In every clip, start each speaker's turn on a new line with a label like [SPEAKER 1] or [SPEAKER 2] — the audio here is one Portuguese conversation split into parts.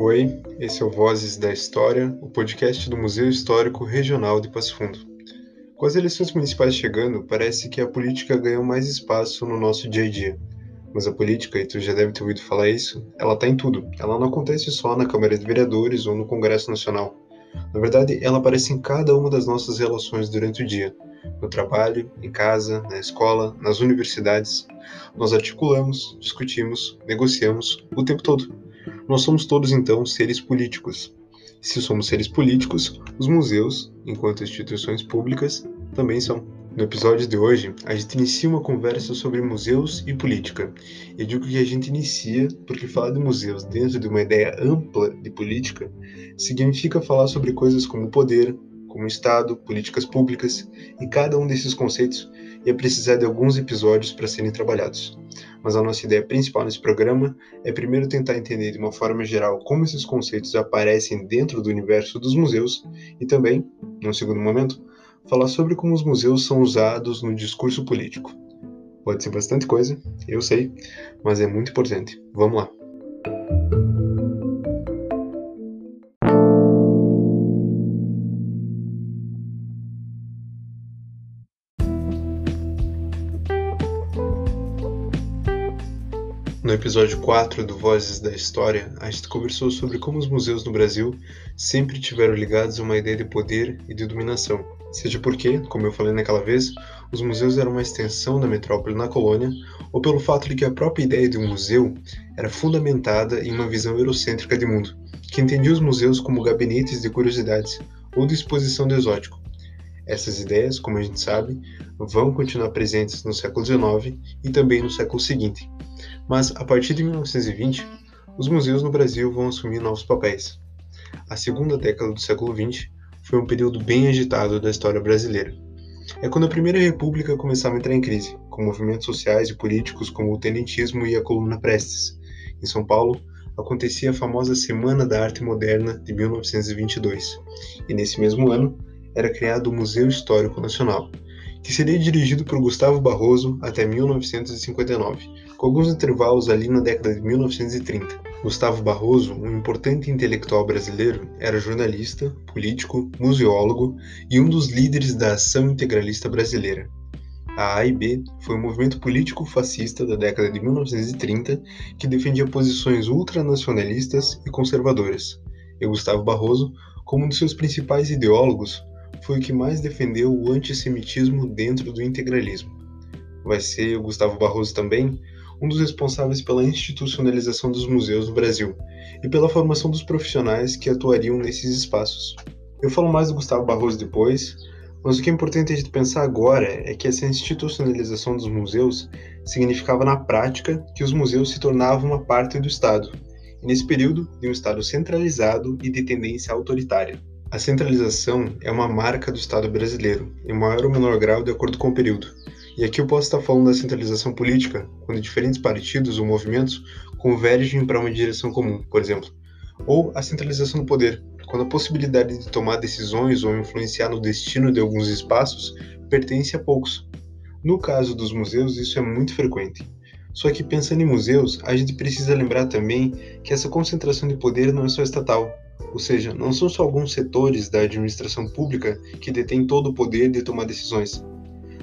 [SPEAKER 1] Oi, esse é o Vozes da História, o podcast do Museu Histórico Regional de Passo Fundo. Com as eleições municipais chegando, parece que a política ganhou mais espaço no nosso dia a dia. Mas a política, e tu já deve ter ouvido falar isso, ela está em tudo. Ela não acontece só na Câmara de Vereadores ou no Congresso Nacional. Na verdade, ela aparece em cada uma das nossas relações durante o dia. No trabalho, em casa, na escola, nas universidades. Nós articulamos, discutimos, negociamos o tempo todo. Nós somos todos, então, seres políticos. Se somos seres políticos, os museus, enquanto instituições públicas, também são. No episódio de hoje, a gente inicia uma conversa sobre museus e política. Eu digo que a gente inicia porque falar de museus dentro de uma ideia ampla de política significa falar sobre coisas como poder, como Estado, políticas públicas, e cada um desses conceitos ia precisar de alguns episódios para serem trabalhados. Mas a nossa ideia principal nesse programa é primeiro tentar entender de uma forma geral como esses conceitos aparecem dentro do universo dos museus e também, num segundo momento, falar sobre como os museus são usados no discurso político. Pode ser bastante coisa, eu sei, mas é muito importante. Vamos lá! No episódio 4 do Vozes da História, a gente conversou sobre como os museus no Brasil sempre tiveram ligados a uma ideia de poder e de dominação. Seja porque, como eu falei naquela vez, os museus eram uma extensão da metrópole na colônia, ou pelo fato de que a própria ideia de um museu era fundamentada em uma visão eurocêntrica de mundo, que entendia os museus como gabinetes de curiosidades ou de exposição de exótico. Essas ideias, como a gente sabe, vão continuar presentes no século XIX e também no século seguinte. Mas a partir de 1920, os museus no Brasil vão assumir novos papéis. A segunda década do século XX foi um período bem agitado da história brasileira. É quando a Primeira República começava a entrar em crise, com movimentos sociais e políticos como o tenentismo e a Coluna Prestes. Em São Paulo, acontecia a famosa Semana da Arte Moderna de 1922, e nesse mesmo ano era criado o Museu Histórico Nacional, que seria dirigido por Gustavo Barroso até 1959, com alguns intervalos ali na década de 1930. Gustavo Barroso, um importante intelectual brasileiro, era jornalista, político, museólogo e um dos líderes da Ação Integralista Brasileira. A AIB foi um movimento político fascista da década de 1930 que defendia posições ultranacionalistas e conservadoras. E Gustavo Barroso, como um de seus principais ideólogos, foi o que mais defendeu o antissemitismo dentro do integralismo. Vai ser o Gustavo Barroso também um dos responsáveis pela institucionalização dos museus no Brasil e pela formação dos profissionais que atuariam nesses espaços. Eu falo mais do Gustavo Barroso depois, mas o que é importante a gente pensar agora é que essa institucionalização dos museus significava na prática que os museus se tornavam uma parte do Estado, e nesse período de um Estado centralizado e de tendência autoritária. A centralização é uma marca do Estado brasileiro, em maior ou menor grau de acordo com o período. E aqui eu posso estar falando da centralização política, quando diferentes partidos ou movimentos convergem para uma direção comum, por exemplo. Ou a centralização do poder, quando a possibilidade de tomar decisões ou influenciar no destino de alguns espaços pertence a poucos. No caso dos museus, isso é muito frequente. Só que pensando em museus, a gente precisa lembrar também que essa concentração de poder não é só estatal, ou seja, não são só alguns setores da administração pública que detêm todo o poder de tomar decisões.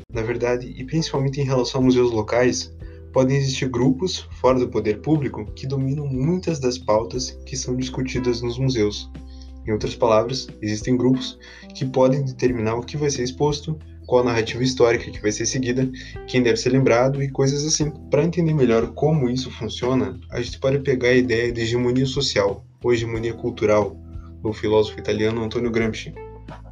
[SPEAKER 1] Na verdade, e principalmente em relação a museus locais, podem existir grupos, fora do poder público, que dominam muitas das pautas que são discutidas nos museus. Em outras palavras, existem grupos que podem determinar o que vai ser exposto, qual a narrativa histórica que vai ser seguida, quem deve ser lembrado e coisas assim. Para entender melhor como isso funciona, a gente pode pegar a ideia de hegemonia social ou hegemonia cultural do filósofo italiano Antonio Gramsci.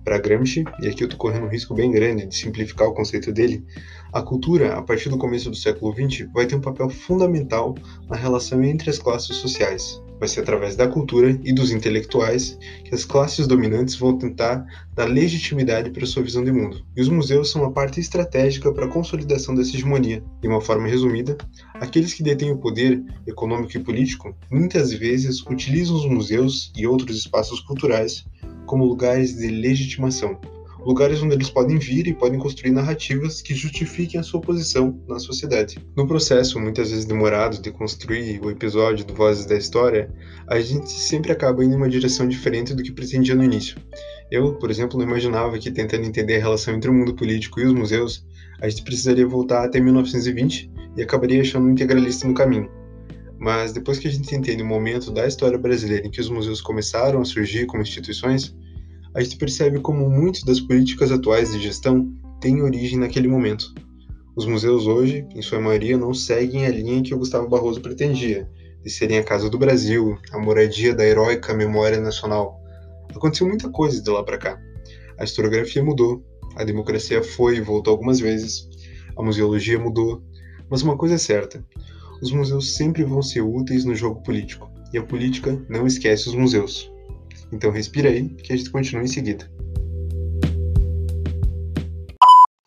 [SPEAKER 1] Para Gramsci, e aqui eu estou correndo um risco bem grande de simplificar o conceito dele, a cultura, a partir do começo do século XX, vai ter um papel fundamental na relação entre as classes sociais. Vai ser através da cultura e dos intelectuais que as classes dominantes vão tentar dar legitimidade para sua visão de mundo. E os museus são uma parte estratégica para a consolidação dessa hegemonia. De uma forma resumida, aqueles que detêm o poder econômico e político muitas vezes utilizam os museus e outros espaços culturais como lugares de legitimação, lugares onde eles podem vir e podem construir narrativas que justifiquem a sua posição na sociedade. No processo, muitas vezes demorado de construir o episódio do Vozes da História, a gente sempre acaba indo em uma direção diferente do que pretendia no início. Eu, por exemplo, não imaginava que tentando entender a relação entre o mundo político e os museus, a gente precisaria voltar até 1920 e acabaria achando um integralista no caminho. Mas depois que a gente entende o momento da história brasileira em que os museus começaram a surgir como instituições, a gente percebe como muitas das políticas atuais de gestão têm origem naquele momento. Os museus hoje, em sua maioria, não seguem a linha que o Gustavo Barroso pretendia, de serem a casa do Brasil, a moradia da heróica memória nacional. Aconteceu muita coisa de lá para cá. A historiografia mudou, a democracia foi e voltou algumas vezes, a museologia mudou, mas uma coisa é certa: os museus sempre vão ser úteis no jogo político, e a política não esquece os museus. Então respira aí que a gente continua em seguida.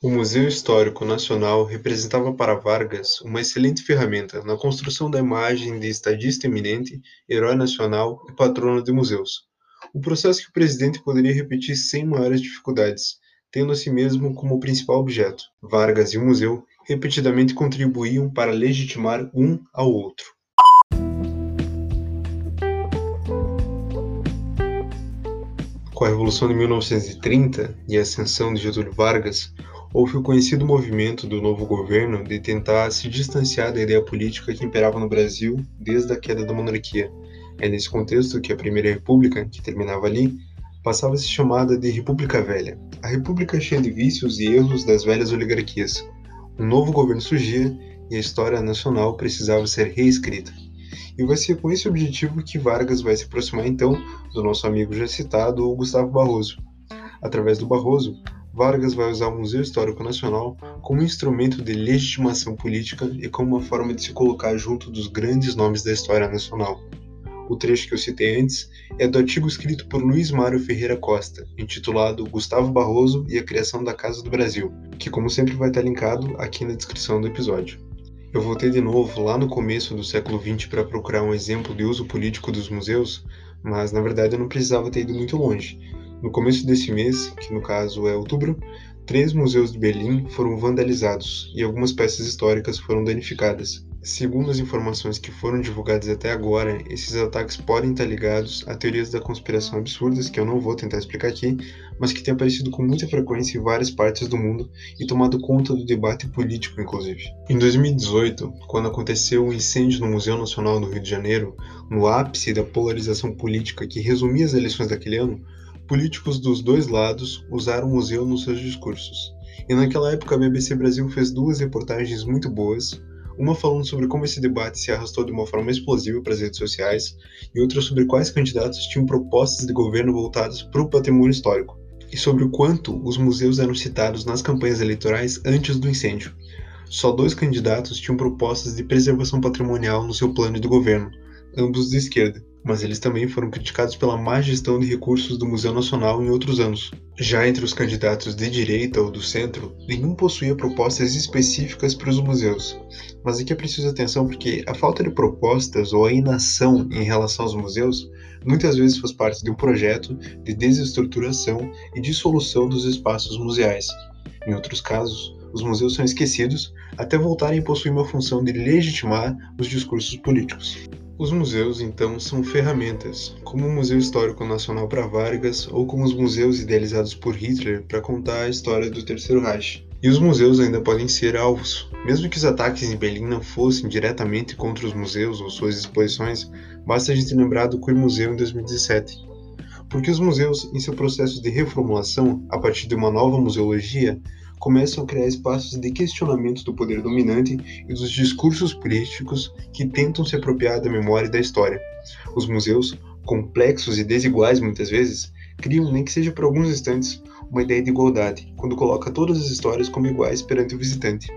[SPEAKER 1] O Museu Histórico Nacional representava para Vargas uma excelente ferramenta na construção da imagem de estadista eminente, herói nacional e patrono de museus. Um processo que o presidente poderia repetir sem maiores dificuldades, tendo a si mesmo como principal objeto. Vargas e o museu repetidamente contribuíam para legitimar um ao outro. Com a Revolução de 1930 e a ascensão de Getúlio Vargas, houve o conhecido movimento do novo governo de tentar se distanciar da ideia política que imperava no Brasil desde a queda da monarquia. É nesse contexto que a Primeira República, que terminava ali, passava a ser chamada de República Velha, a república cheia de vícios e erros das velhas oligarquias. Um novo governo surgia e a história nacional precisava ser reescrita. E vai ser com esse objetivo que Vargas vai se aproximar então do nosso amigo já citado, Gustavo Barroso. Através do Barroso, Vargas vai usar o Museu Histórico Nacional como instrumento de legitimação política e como uma forma de se colocar junto dos grandes nomes da história nacional. O trecho que eu citei antes é do artigo escrito por Luiz Mário Ferreira Costa, intitulado Gustavo Barroso e a Criação da Casa do Brasil, que como sempre vai estar linkado aqui na descrição do episódio. Eu voltei de novo lá no começo do século XX para procurar um exemplo de uso político dos museus, mas na verdade eu não precisava ter ido muito longe. No começo desse mês, que no caso é outubro, três museus de Berlim foram vandalizados e algumas peças históricas foram danificadas. Segundo as informações que foram divulgadas até agora, esses ataques podem estar ligados a teorias da conspiração absurdas que eu não vou tentar explicar aqui, mas que têm aparecido com muita frequência em várias partes do mundo e tomado conta do debate político, inclusive. Em 2018, quando aconteceu o um incêndio no Museu Nacional do Rio de Janeiro, no ápice da polarização política que resumia as eleições daquele ano, políticos dos dois lados usaram o museu nos seus discursos. E naquela época a BBC Brasil fez duas reportagens muito boas uma falando sobre como esse debate se arrastou de uma forma explosiva para as redes sociais, e outra sobre quais candidatos tinham propostas de governo voltadas para o patrimônio histórico, e sobre o quanto os museus eram citados nas campanhas eleitorais antes do incêndio. Só dois candidatos tinham propostas de preservação patrimonial no seu plano de governo, ambos de esquerda mas eles também foram criticados pela má gestão de recursos do Museu Nacional em outros anos. Já entre os candidatos de direita ou do centro, nenhum possuía propostas específicas para os museus. Mas aqui é preciso atenção porque a falta de propostas ou a inação em relação aos museus muitas vezes faz parte de um projeto de desestruturação e dissolução dos espaços museais. Em outros casos, os museus são esquecidos até voltarem a possuir uma função de legitimar os discursos políticos. Os museus, então, são ferramentas, como o Museu Histórico Nacional para Vargas ou como os museus idealizados por Hitler para contar a história do Terceiro Reich. E os museus ainda podem ser alvos. Mesmo que os ataques em Berlim não fossem diretamente contra os museus ou suas exposições, basta a gente lembrar do Queer Museu em 2017. Porque os museus, em seu processo de reformulação, a partir de uma nova museologia, começam a criar espaços de questionamento do poder dominante e dos discursos políticos que tentam se apropriar da memória e da história. Os museus, complexos e desiguais muitas vezes, criam, nem que seja por alguns instantes, uma ideia de igualdade, quando coloca todas as histórias como iguais perante o visitante.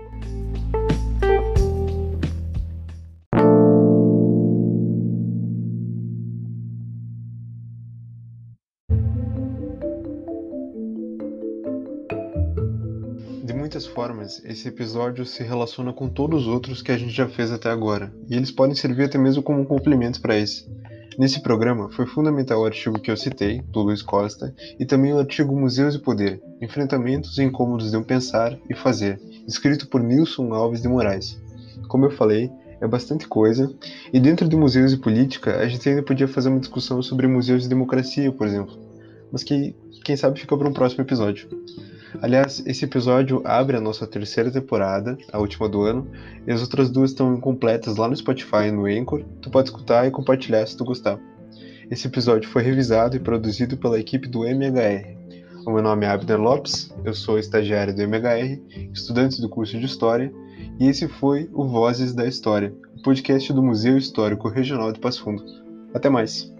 [SPEAKER 1] Muitas formas, esse episódio se relaciona com todos os outros que a gente já fez até agora, e eles podem servir até mesmo como complementos para esse. Nesse programa foi fundamental o artigo que eu citei, do Luiz Costa, e também o artigo Museus e Poder, Enfrentamentos e Incômodos de um Pensar e Fazer, escrito por Nilson Alves de Moraes. Como eu falei, é bastante coisa, e dentro de museus e política, a gente ainda podia fazer uma discussão sobre museus de democracia, por exemplo, mas que, quem sabe, fica para um próximo episódio. Aliás, esse episódio abre a nossa terceira temporada, a última do ano, e as outras duas estão incompletas lá no Spotify e no Anchor. Tu pode escutar e compartilhar se tu gostar. Esse episódio foi revisado e produzido pela equipe do MHR. O meu nome é Abner Lopes, eu sou estagiário do MHR, estudante do curso de História, e esse foi o Vozes da História, o podcast do Museu Histórico Regional de Passo Fundo. Até mais!